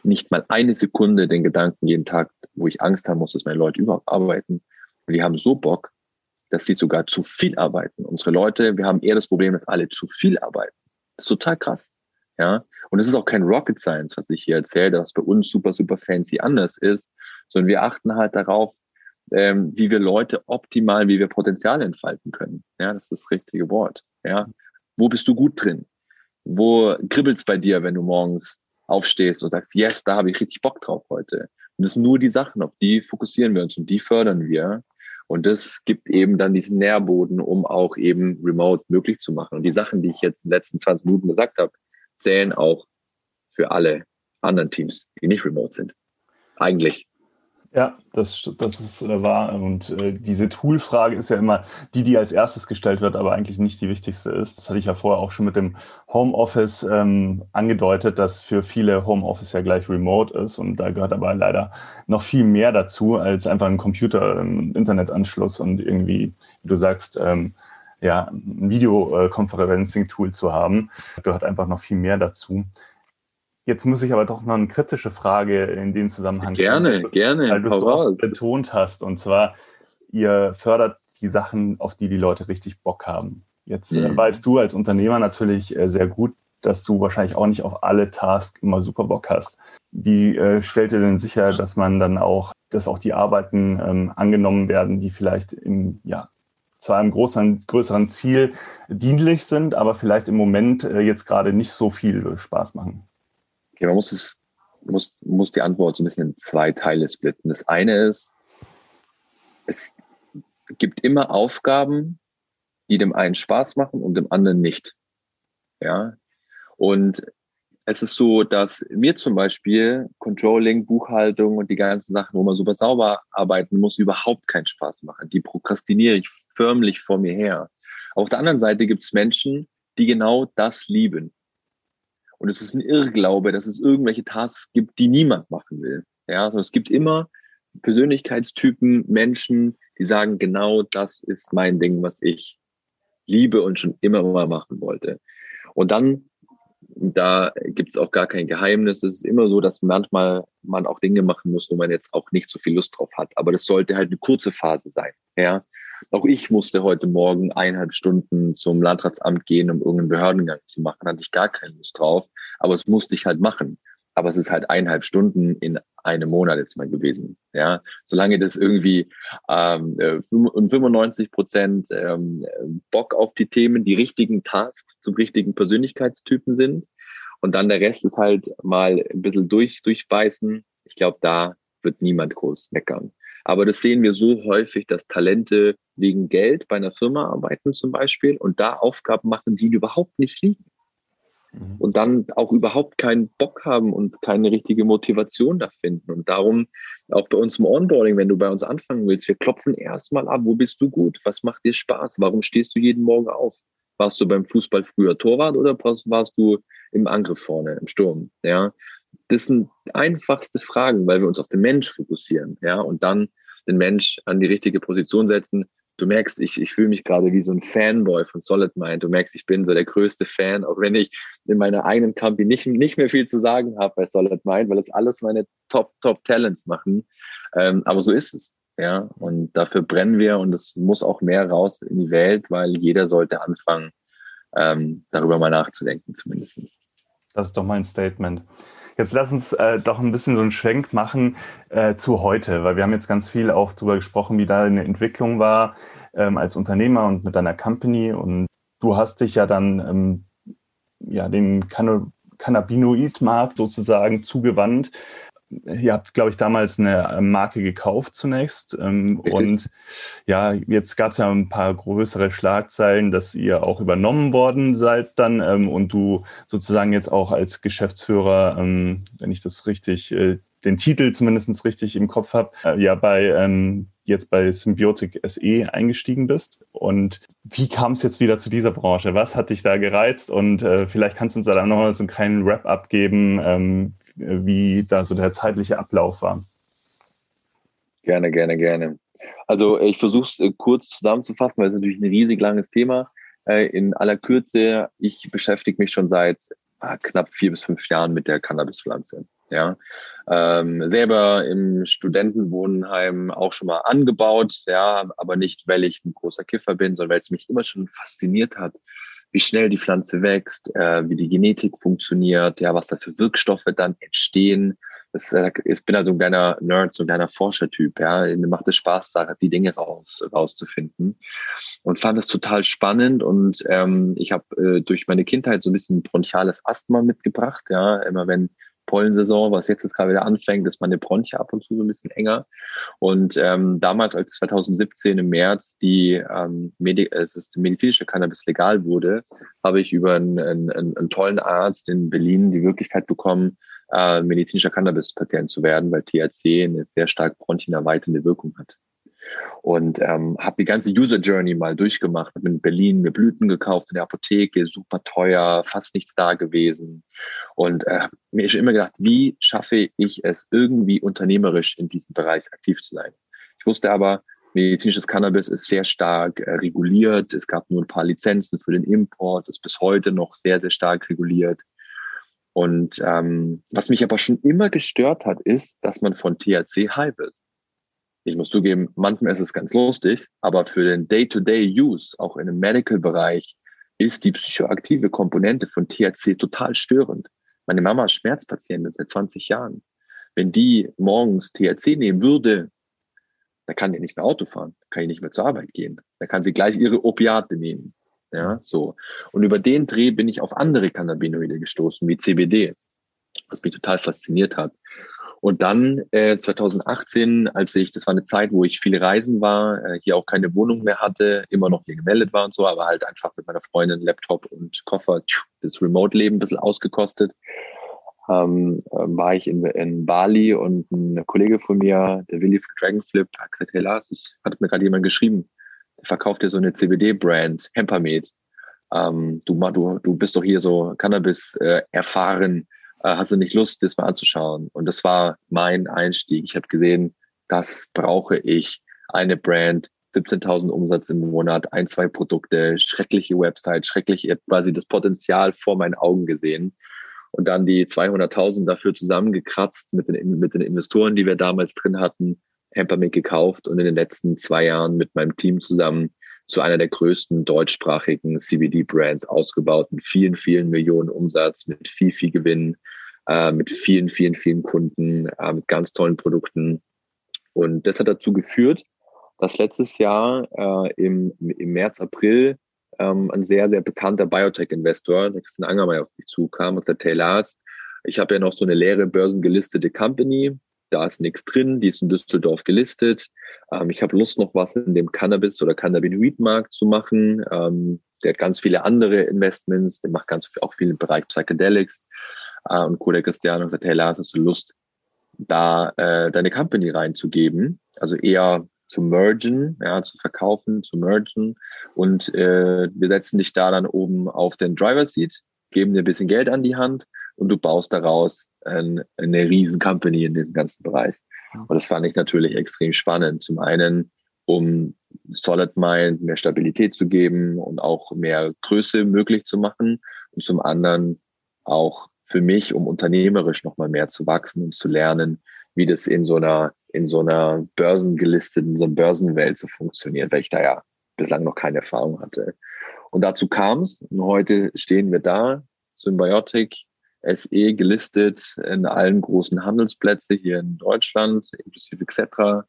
[SPEAKER 3] nicht mal eine Sekunde den Gedanken jeden Tag, wo ich Angst haben muss, dass meine Leute überhaupt arbeiten. Und die haben so Bock, dass sie sogar zu viel arbeiten. Unsere Leute, wir haben eher das Problem, dass alle zu viel arbeiten. Das ist total krass. Ja. Und es ist auch kein Rocket Science, was ich hier erzähle, dass bei uns super, super fancy anders ist, sondern wir achten halt darauf, ähm, wie wir Leute optimal, wie wir Potenzial entfalten können. Ja, das ist das richtige Wort. Ja. Wo bist du gut drin? Wo kribbelt's bei dir, wenn du morgens aufstehst und sagst, yes, da habe ich richtig Bock drauf heute. Und das sind nur die Sachen, auf die fokussieren wir uns und die fördern wir. Und das gibt eben dann diesen Nährboden, um auch eben remote möglich zu machen. Und die Sachen, die ich jetzt in den letzten 20 Minuten gesagt habe, zählen auch für alle anderen Teams, die nicht remote sind. Eigentlich.
[SPEAKER 2] Ja, das, das ist äh, wahr. Und äh, diese Tool-Frage ist ja immer die, die als erstes gestellt wird, aber eigentlich nicht die wichtigste ist. Das hatte ich ja vorher auch schon mit dem Homeoffice ähm, angedeutet, dass für viele Homeoffice ja gleich remote ist. Und da gehört aber leider noch viel mehr dazu, als einfach ein Computer, ein Internetanschluss und irgendwie, wie du sagst, ähm, ja, ein Videoconferencing-Tool zu haben. Da gehört einfach noch viel mehr dazu. Jetzt muss ich aber doch noch eine kritische Frage in dem Zusammenhang
[SPEAKER 3] gerne, stellen. Gerne,
[SPEAKER 2] gerne. Weil du es so betont hast. Und zwar, ihr fördert die Sachen, auf die die Leute richtig Bock haben. Jetzt äh, mhm. weißt du als Unternehmer natürlich äh, sehr gut, dass du wahrscheinlich auch nicht auf alle Tasks immer super Bock hast. Wie äh, stellt ihr denn sicher, dass man dann auch, dass auch die Arbeiten ähm, angenommen werden, die vielleicht im, ja, zu einem größeren, größeren Ziel dienlich sind, aber vielleicht im Moment äh, jetzt gerade nicht so viel Spaß machen?
[SPEAKER 3] Okay, man muss es, muss, muss die Antwort so ein bisschen in zwei Teile splitten. Das eine ist, es gibt immer Aufgaben, die dem einen Spaß machen und dem anderen nicht. Ja. Und es ist so, dass mir zum Beispiel Controlling, Buchhaltung und die ganzen Sachen, wo man super sauber arbeiten muss, überhaupt keinen Spaß machen. Die prokrastiniere ich förmlich vor mir her. Auf der anderen Seite gibt es Menschen, die genau das lieben. Und es ist ein Irrglaube, dass es irgendwelche Tasks gibt, die niemand machen will. Ja, also es gibt immer Persönlichkeitstypen, Menschen, die sagen, genau das ist mein Ding, was ich liebe und schon immer mal machen wollte. Und dann, da gibt es auch gar kein Geheimnis. Es ist immer so, dass manchmal man auch Dinge machen muss, wo man jetzt auch nicht so viel Lust drauf hat. Aber das sollte halt eine kurze Phase sein. Ja, auch ich musste heute Morgen eineinhalb Stunden zum Landratsamt gehen, um irgendeinen Behördengang zu machen. Hatte ich gar keine Lust drauf, aber es musste ich halt machen. Aber es ist halt eineinhalb Stunden in einem Monat jetzt mal gewesen. Ja, solange das irgendwie ähm, 95 äh, Prozent ähm, Bock auf die Themen, die richtigen Tasks zum richtigen Persönlichkeitstypen sind und dann der Rest ist halt mal ein bisschen durch durchbeißen. Ich glaube, da wird niemand groß meckern. Aber das sehen wir so häufig, dass Talente wegen Geld bei einer Firma arbeiten zum Beispiel und da Aufgaben machen, die ihnen überhaupt nicht liegen. mhm. und dann auch überhaupt keinen Bock haben und keine richtige Motivation da finden. Und darum auch bei uns im Onboarding, wenn du bei uns anfangen willst, wir klopfen erstmal ab, wo bist du gut? Was macht dir Spaß? Warum stehst du jeden Morgen auf? Warst du beim Fußball früher Torwart oder warst du im Angriff vorne, im Sturm? Ja, das sind einfachste Fragen, weil wir uns auf den Mensch fokussieren, ja, und dann den Mensch an die richtige Position setzen. Du merkst, ich, ich fühle mich gerade wie so ein Fanboy von Solid Mind. Du merkst, ich bin so der größte Fan, auch wenn ich in meiner eigenen Company nicht, nicht mehr viel zu sagen habe bei Solid Mind, weil es alles meine Top, Top Talents machen. Ähm, aber so ist es. Ja, und dafür brennen wir und es muss auch mehr raus in die Welt, weil jeder sollte anfangen, ähm, darüber mal nachzudenken, zumindest.
[SPEAKER 2] Das ist doch mein Statement. Jetzt lass uns äh, doch ein bisschen so einen Schwenk machen äh, zu heute, weil wir haben jetzt ganz viel auch darüber gesprochen, wie da eine Entwicklung war ähm, als Unternehmer und mit deiner Company. Und du hast dich ja dann ähm, ja den Cannabinoid-Markt sozusagen zugewandt ihr habt, glaube ich, damals eine äh, Marke gekauft zunächst. Ähm, und ja, jetzt gab es ja ein paar größere Schlagzeilen, dass ihr auch übernommen worden seid dann ähm, und du sozusagen jetzt auch als Geschäftsführer, ähm, wenn ich das richtig, äh, den Titel zumindest richtig im Kopf habe, äh, ja bei ähm, jetzt bei Symbiotic SE eingestiegen bist. Und wie kam es jetzt wieder zu dieser Branche? Was hat dich da gereizt? Und äh, vielleicht kannst du uns da dann noch so einen kleinen Wrap-up geben, ähm, wie da so der zeitliche Ablauf war.
[SPEAKER 3] Gerne, gerne, gerne. Also ich versuche es äh, kurz zusammenzufassen, weil es natürlich ein riesig langes Thema. Äh, in aller Kürze, ich beschäftige mich schon seit ah, knapp vier bis fünf Jahren mit der Cannabispflanze. Ja, ähm, selber im Studentenwohnheim auch schon mal angebaut, ja, aber nicht, weil ich ein großer Kiffer bin, sondern weil es mich immer schon fasziniert hat, wie schnell die Pflanze wächst, äh, wie die Genetik funktioniert, ja, was da für Wirkstoffe dann entstehen. Das, äh, ich bin also ein kleiner Nerd, so ein kleiner Forschertyp, ja. Mir macht es Spaß, da die Dinge raus, rauszufinden. Und fand es total spannend. Und ähm, ich habe äh, durch meine Kindheit so ein bisschen bronchiales Asthma mitgebracht, ja. Immer wenn Pollensaison, was jetzt, jetzt gerade wieder anfängt, ist meine Bronchie ab und zu so ein bisschen enger. Und ähm, damals, als 2017 im März die, ähm, Medi es ist medizinische Cannabis legal wurde, habe ich über einen, einen, einen tollen Arzt in Berlin die Möglichkeit bekommen, äh, medizinischer Cannabis-Patient zu werden, weil THC eine sehr stark bronchienerweiternde Wirkung hat und ähm, habe die ganze User Journey mal durchgemacht. Habe in Berlin mir Blüten gekauft in der Apotheke, super teuer, fast nichts da gewesen. Und äh, mir ist schon immer gedacht, wie schaffe ich es irgendwie unternehmerisch in diesem Bereich aktiv zu sein? Ich wusste aber, medizinisches Cannabis ist sehr stark äh, reguliert. Es gab nur ein paar Lizenzen für den Import, ist bis heute noch sehr, sehr stark reguliert. Und ähm, was mich aber schon immer gestört hat, ist, dass man von THC high wird ich muss zugeben, manchmal ist es ganz lustig, aber für den Day-to-Day-Use, auch in dem Medical-Bereich, ist die psychoaktive Komponente von THC total störend. Meine Mama ist Schmerzpatientin seit 20 Jahren. Wenn die morgens THC nehmen würde, da kann die nicht mehr Auto fahren, kann die nicht mehr zur Arbeit gehen. Da kann sie gleich ihre Opiate nehmen. Ja, so. Und über den Dreh bin ich auf andere Cannabinoide gestoßen, wie CBD, was mich total fasziniert hat. Und dann äh, 2018, als ich, das war eine Zeit, wo ich viele Reisen war, äh, hier auch keine Wohnung mehr hatte, immer noch hier gemeldet war und so, aber halt einfach mit meiner Freundin Laptop und Koffer das Remote-Leben ein bisschen ausgekostet, ähm, äh, war ich in, in Bali und ein Kollege von mir, der Willi von Dragonflip, hat gesagt, hey Lars, ich hatte mir gerade jemand geschrieben, der verkauft dir so eine CBD-Brand, Hempermed. Ähm, du, du, du bist doch hier so Cannabis äh, erfahren hast du nicht Lust, das mal anzuschauen? Und das war mein Einstieg. Ich habe gesehen, das brauche ich. Eine Brand, 17.000 Umsatz im Monat, ein, zwei Produkte, schreckliche Website, schrecklich, quasi das Potenzial vor meinen Augen gesehen. Und dann die 200.000 dafür zusammengekratzt mit den, mit den Investoren, die wir damals drin hatten, Hempermint gekauft und in den letzten zwei Jahren mit meinem Team zusammen zu einer der größten deutschsprachigen CBD-Brands ausgebaut mit vielen, vielen Millionen Umsatz, mit viel, viel Gewinn, äh, mit vielen, vielen, vielen Kunden, äh, mit ganz tollen Produkten. Und das hat dazu geführt, dass letztes Jahr äh, im, im März, April ähm, ein sehr, sehr bekannter Biotech-Investor, der Christian Angermeier, auf mich zukam und sagte, hey Lars, ich habe ja noch so eine leere börsengelistete Company, da ist nichts drin, die ist in Düsseldorf gelistet. Ähm, ich habe Lust, noch was in dem Cannabis- oder Cannabinoid-Markt zu machen. Ähm, der hat ganz viele andere Investments, der macht ganz auch viel im Bereich Psychedelics. Äh, und Coda Cristiano sagt, hey, Lars, hast du Lust, da äh, deine Company reinzugeben? Also eher zu mergen, ja, zu verkaufen, zu mergen. Und äh, wir setzen dich da dann oben auf den Driver Seat, geben dir ein bisschen Geld an die Hand und du baust daraus ein, eine riesen Company in diesem ganzen Bereich. Und das fand ich natürlich extrem spannend. Zum einen, um Solid Mind mehr Stabilität zu geben und auch mehr Größe möglich zu machen. Und zum anderen auch für mich, um unternehmerisch nochmal mehr zu wachsen und zu lernen, wie das in so einer, in so einer börsengelisteten, so einer Börsenwelt so funktioniert, weil ich da ja bislang noch keine Erfahrung hatte. Und dazu kam es. Und heute stehen wir da, Symbiotic, SE gelistet in allen großen Handelsplätzen hier in Deutschland, inklusive Xetra.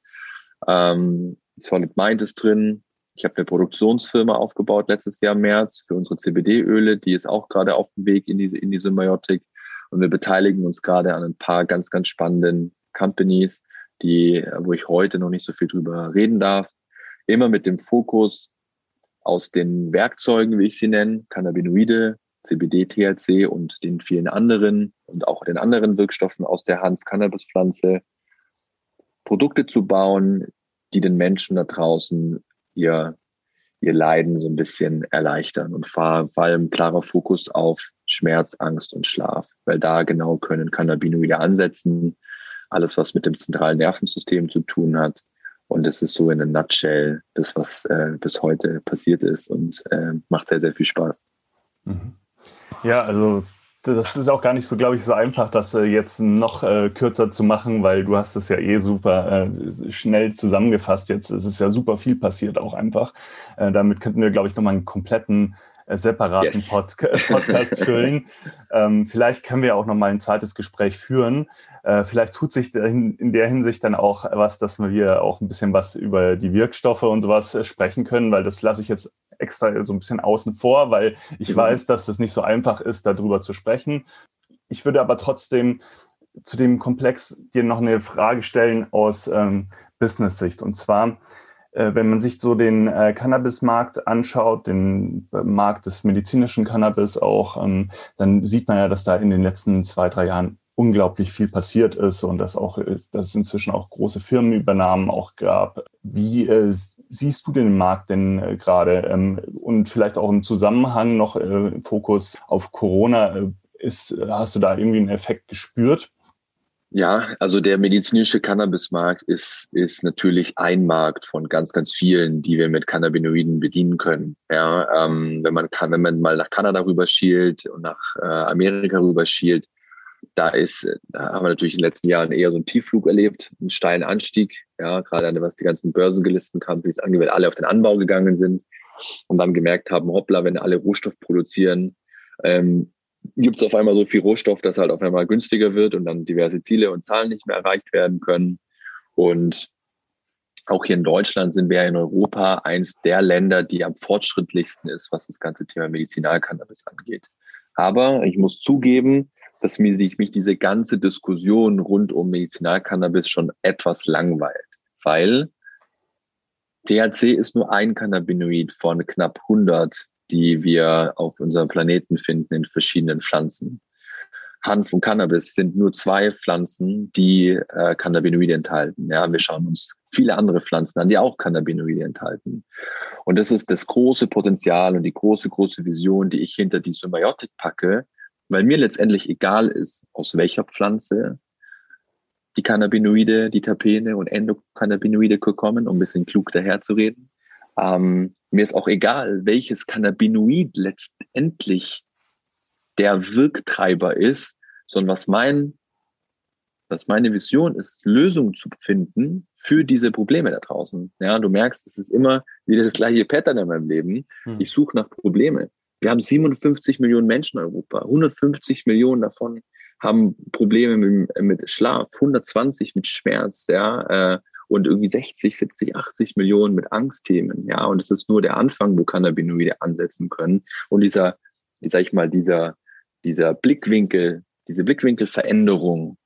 [SPEAKER 3] Ähm, Solid Mind ist drin. Ich habe eine Produktionsfirma aufgebaut letztes Jahr im März für unsere CBD-Öle. Die ist auch gerade auf dem Weg in die, in die Symbiotik. Und wir beteiligen uns gerade an ein paar ganz, ganz spannenden Companies, die, wo ich heute noch nicht so viel drüber reden darf. Immer mit dem Fokus aus den Werkzeugen, wie ich sie nenne, Cannabinoide, CBD, THC und den vielen anderen und auch den anderen Wirkstoffen aus der Hanf-Cannabis-Pflanze Produkte zu bauen, die den Menschen da draußen ihr, ihr Leiden so ein bisschen erleichtern und vor allem klarer Fokus auf Schmerz, Angst und Schlaf, weil da genau können Cannabinoide ansetzen, alles, was mit dem zentralen Nervensystem zu tun hat. Und es ist so in a nutshell das, was äh, bis heute passiert ist und äh, macht sehr, sehr viel Spaß.
[SPEAKER 2] Mhm. Ja, also das ist auch gar nicht so, glaube ich, so einfach, das äh, jetzt noch äh, kürzer zu machen, weil du hast es ja eh super äh, schnell zusammengefasst. Jetzt es ist ja super viel passiert auch einfach. Äh, damit könnten wir, glaube ich, nochmal einen kompletten äh, separaten yes. Pod Podcast füllen. ähm, vielleicht können wir auch nochmal ein zweites Gespräch führen. Äh, vielleicht tut sich in der Hinsicht dann auch was, dass wir auch ein bisschen was über die Wirkstoffe und sowas sprechen können, weil das lasse ich jetzt extra so ein bisschen außen vor, weil ich mhm. weiß, dass es nicht so einfach ist, darüber zu sprechen. Ich würde aber trotzdem zu dem Komplex dir noch eine Frage stellen aus ähm, Business-Sicht. Und zwar, äh, wenn man sich so den äh, Cannabis-Markt anschaut, den äh, Markt des medizinischen Cannabis auch, ähm, dann sieht man ja, dass da in den letzten zwei, drei Jahren unglaublich viel passiert ist und dass auch, dass es inzwischen auch große Firmenübernahmen auch gab. Wie äh, siehst du den Markt denn äh, gerade? Ähm, und vielleicht auch im Zusammenhang noch äh, Fokus auf Corona. Äh, ist, hast du da irgendwie einen Effekt gespürt?
[SPEAKER 3] Ja, also der medizinische Cannabismarkt ist, ist natürlich ein Markt von ganz, ganz vielen, die wir mit Cannabinoiden bedienen können. Ja, ähm, wenn man kann, wenn man mal nach Kanada rüberschielt und nach äh, Amerika rüberschielt, da ist, da haben wir natürlich in den letzten Jahren eher so einen Tiefflug erlebt, einen steilen Anstieg, ja, gerade was die ganzen börsengelisteten Companies angeht, weil alle auf den Anbau gegangen sind und dann gemerkt haben, hoppla, wenn alle Rohstoff produzieren, ähm, gibt es auf einmal so viel Rohstoff, dass halt auf einmal günstiger wird und dann diverse Ziele und Zahlen nicht mehr erreicht werden können. Und auch hier in Deutschland sind wir in Europa eins der Länder, die am fortschrittlichsten ist, was das ganze Thema Medizinalcannabis angeht. Aber ich muss zugeben, dass mich, mich diese ganze Diskussion rund um Medizinalcannabis schon etwas langweilt, weil THC ist nur ein Cannabinoid von knapp 100, die wir auf unserem Planeten finden in verschiedenen Pflanzen. Hanf und Cannabis sind nur zwei Pflanzen, die äh, Cannabinoide enthalten. Ja, wir schauen uns viele andere Pflanzen an, die auch Cannabinoide enthalten. Und das ist das große Potenzial und die große, große Vision, die ich hinter die Symbiotik packe, weil mir letztendlich egal ist, aus welcher Pflanze die Cannabinoide, die Terpene und Endokannabinoide kommen, um ein bisschen klug daherzureden. Ähm, mir ist auch egal, welches Cannabinoid letztendlich der Wirktreiber ist, sondern was mein, was meine Vision ist, Lösungen zu finden für diese Probleme da draußen. Ja, du merkst, es ist immer wieder das gleiche Pattern in meinem Leben. Hm. Ich suche nach Probleme. Wir haben 57 Millionen Menschen in Europa. 150 Millionen davon haben Probleme mit, Schlaf, 120 mit Schmerz, ja, äh, und irgendwie 60, 70, 80 Millionen mit Angstthemen, ja. Und es ist nur der Anfang, wo Cannabinoide ansetzen können. Und dieser, sag ich mal, dieser, dieser Blickwinkel, diese Blickwinkelveränderung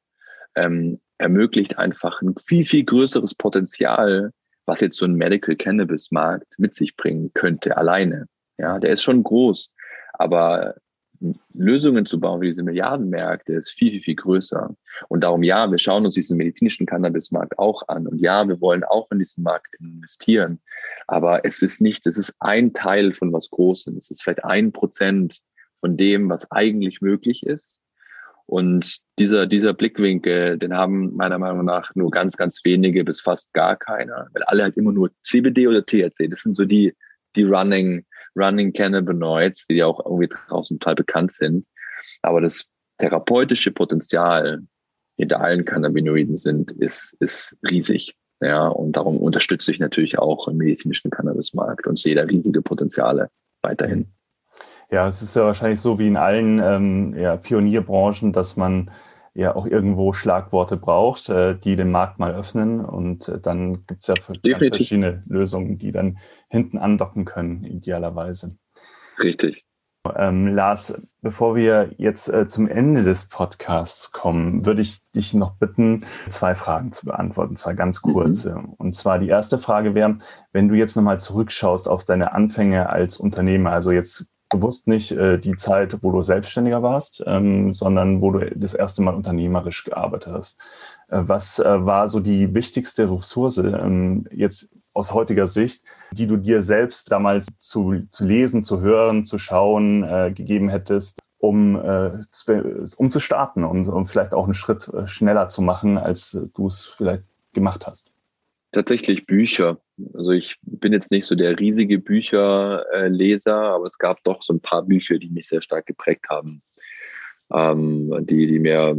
[SPEAKER 3] ähm, ermöglicht einfach ein viel, viel größeres Potenzial, was jetzt so ein Medical Cannabis Markt mit sich bringen könnte alleine. Ja, der ist schon groß, aber Lösungen zu bauen für diese Milliardenmärkte ist viel, viel, viel größer. Und darum, ja, wir schauen uns diesen medizinischen Cannabismarkt auch an. Und ja, wir wollen auch in diesen Markt investieren. Aber es ist nicht, es ist ein Teil von was Großem. Es ist vielleicht ein Prozent von dem, was eigentlich möglich ist. Und dieser, dieser Blickwinkel, den haben meiner Meinung nach nur ganz, ganz wenige bis fast gar keiner. Weil alle halt immer nur CBD oder THC. Das sind so die, die Running, Running Cannabinoids, die ja auch irgendwie draußen total bekannt sind. Aber das therapeutische Potenzial hinter allen Cannabinoiden sind, ist, ist riesig. Ja, und darum unterstütze ich natürlich auch im medizinischen Cannabismarkt und sehe da riesige Potenziale weiterhin.
[SPEAKER 2] Ja, es ist ja wahrscheinlich so wie in allen ähm, ja, Pionierbranchen, dass man ja auch irgendwo Schlagworte braucht, äh, die den Markt mal öffnen. Und äh, dann gibt es ja verschiedene Lösungen, die dann hinten andocken können, idealerweise.
[SPEAKER 3] Richtig.
[SPEAKER 2] Ähm, Lars, bevor wir jetzt äh, zum Ende des Podcasts kommen, würde ich dich noch bitten, zwei Fragen zu beantworten, zwei ganz mhm. kurze. Mhm. Und zwar die erste Frage wäre, wenn du jetzt nochmal zurückschaust auf deine Anfänge als Unternehmer, also jetzt bewusst nicht äh, die Zeit, wo du selbstständiger warst, ähm, sondern wo du das erste Mal unternehmerisch gearbeitet hast. Äh, was äh, war so die wichtigste Ressource ähm, jetzt aus heutiger Sicht, die du dir selbst damals zu, zu lesen, zu hören, zu schauen äh, gegeben hättest, um, äh, um zu starten und um vielleicht auch einen Schritt äh, schneller zu machen, als du es vielleicht gemacht hast?
[SPEAKER 3] Tatsächlich Bücher. Also ich bin jetzt nicht so der riesige Bücherleser, aber es gab doch so ein paar Bücher, die mich sehr stark geprägt haben, ähm, die, die mir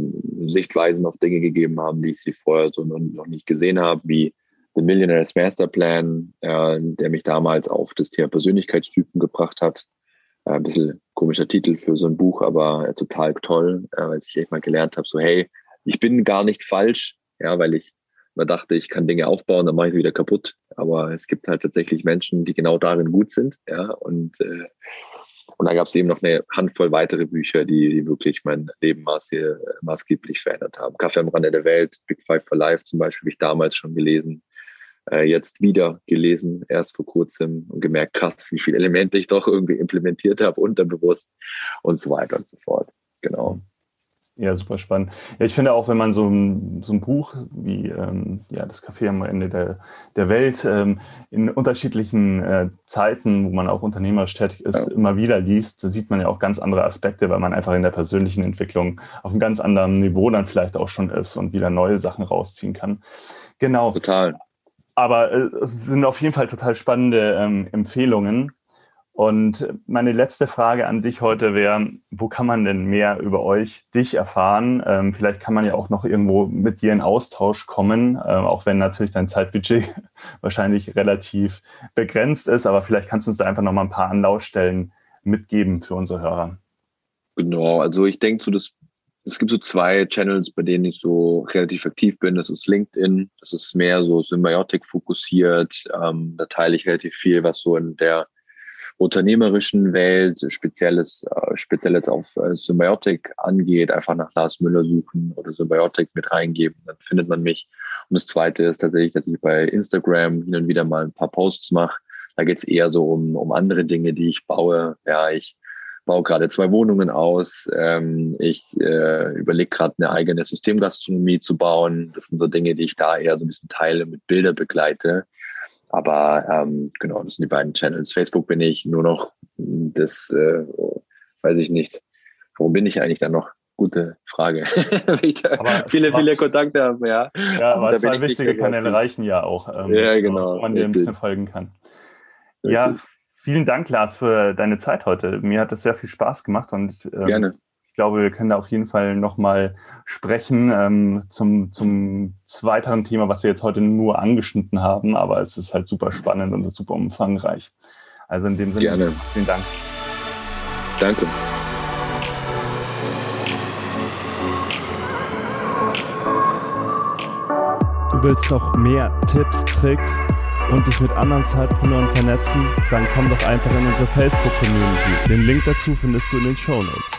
[SPEAKER 3] Sichtweisen auf Dinge gegeben haben, die ich sie vorher so noch nicht gesehen habe, wie The Millionaire's Master Plan, äh, der mich damals auf das Thema Persönlichkeitstypen gebracht hat. Äh, ein bisschen komischer Titel für so ein Buch, aber äh, total toll, äh, weil ich echt mal gelernt habe, so hey, ich bin gar nicht falsch, ja, weil ich man dachte, ich kann Dinge aufbauen, dann mache ich sie wieder kaputt. Aber es gibt halt tatsächlich Menschen, die genau darin gut sind, ja, und äh, und da gab es eben noch eine Handvoll weitere Bücher, die, die wirklich mein Leben maßgeblich verändert haben. Kaffee am Rande der Welt, Big Five for Life zum Beispiel, habe ich damals schon gelesen äh, jetzt wieder gelesen, erst vor kurzem und gemerkt, krass, wie viele Elemente ich doch irgendwie implementiert habe, unterbewusst und so weiter und so fort. Genau.
[SPEAKER 2] Ja, super spannend. Ja, ich finde auch, wenn man so ein, so ein Buch wie ähm, ja, das Café am Ende der, der Welt ähm, in unterschiedlichen äh, Zeiten, wo man auch unternehmerisch tätig ist, ja. immer wieder liest, da sieht man ja auch ganz andere Aspekte, weil man einfach in der persönlichen Entwicklung auf einem ganz anderen Niveau dann vielleicht auch schon ist und wieder neue Sachen rausziehen kann. Genau.
[SPEAKER 3] Total.
[SPEAKER 2] Aber äh, es sind auf jeden Fall total spannende ähm, Empfehlungen. Und meine letzte Frage an dich heute wäre, wo kann man denn mehr über euch, dich erfahren? Ähm, vielleicht kann man ja auch noch irgendwo mit dir in Austausch kommen, äh, auch wenn natürlich dein Zeitbudget wahrscheinlich relativ begrenzt ist. Aber vielleicht kannst du uns da einfach noch mal ein paar Anlaufstellen mitgeben für unsere Hörer.
[SPEAKER 3] Genau, also ich denke so, das es gibt so zwei Channels, bei denen ich so relativ aktiv bin. Das ist LinkedIn. Das ist mehr so Symbiotik fokussiert. Ähm, da teile ich relativ viel, was so in der unternehmerischen Welt, spezielles, äh, speziell auf äh, Symbiotik angeht, einfach nach Lars Müller suchen oder Symbiotik mit reingeben, dann findet man mich. Und das zweite ist tatsächlich, dass ich bei Instagram hin und wieder mal ein paar Posts mache. Da geht es eher so um, um andere Dinge, die ich baue. Ja, ich baue gerade zwei Wohnungen aus. Ähm, ich äh, überlege gerade eine eigene Systemgastronomie zu bauen. Das sind so Dinge, die ich da eher so ein bisschen teile, mit Bilder begleite. Aber ähm, genau, das sind die beiden Channels. Facebook bin ich nur noch das, äh, weiß ich nicht. Warum bin ich eigentlich da noch? Gute Frage. viele, viele Kontakte haben, ja.
[SPEAKER 2] Ja, aber zwei wichtige Kanäle reichen ja auch,
[SPEAKER 3] ähm, ja, genau,
[SPEAKER 2] wo man dir ein bisschen folgen kann. Ja, Vielen Dank, Lars, für deine Zeit heute. Mir hat das sehr viel Spaß gemacht und
[SPEAKER 3] ähm, Gerne.
[SPEAKER 2] Ich glaube, wir können da auf jeden Fall nochmal sprechen ähm, zum, zum weiteren Thema, was wir jetzt heute nur angeschnitten haben, aber es ist halt super spannend und super umfangreich. Also in dem Sinne,
[SPEAKER 3] Gerne.
[SPEAKER 2] vielen Dank.
[SPEAKER 3] Danke.
[SPEAKER 2] Du willst noch mehr Tipps, Tricks und dich mit anderen Zeitpreneuren vernetzen, dann komm doch einfach in unsere Facebook-Community. Den Link dazu findest du in den Show Notes.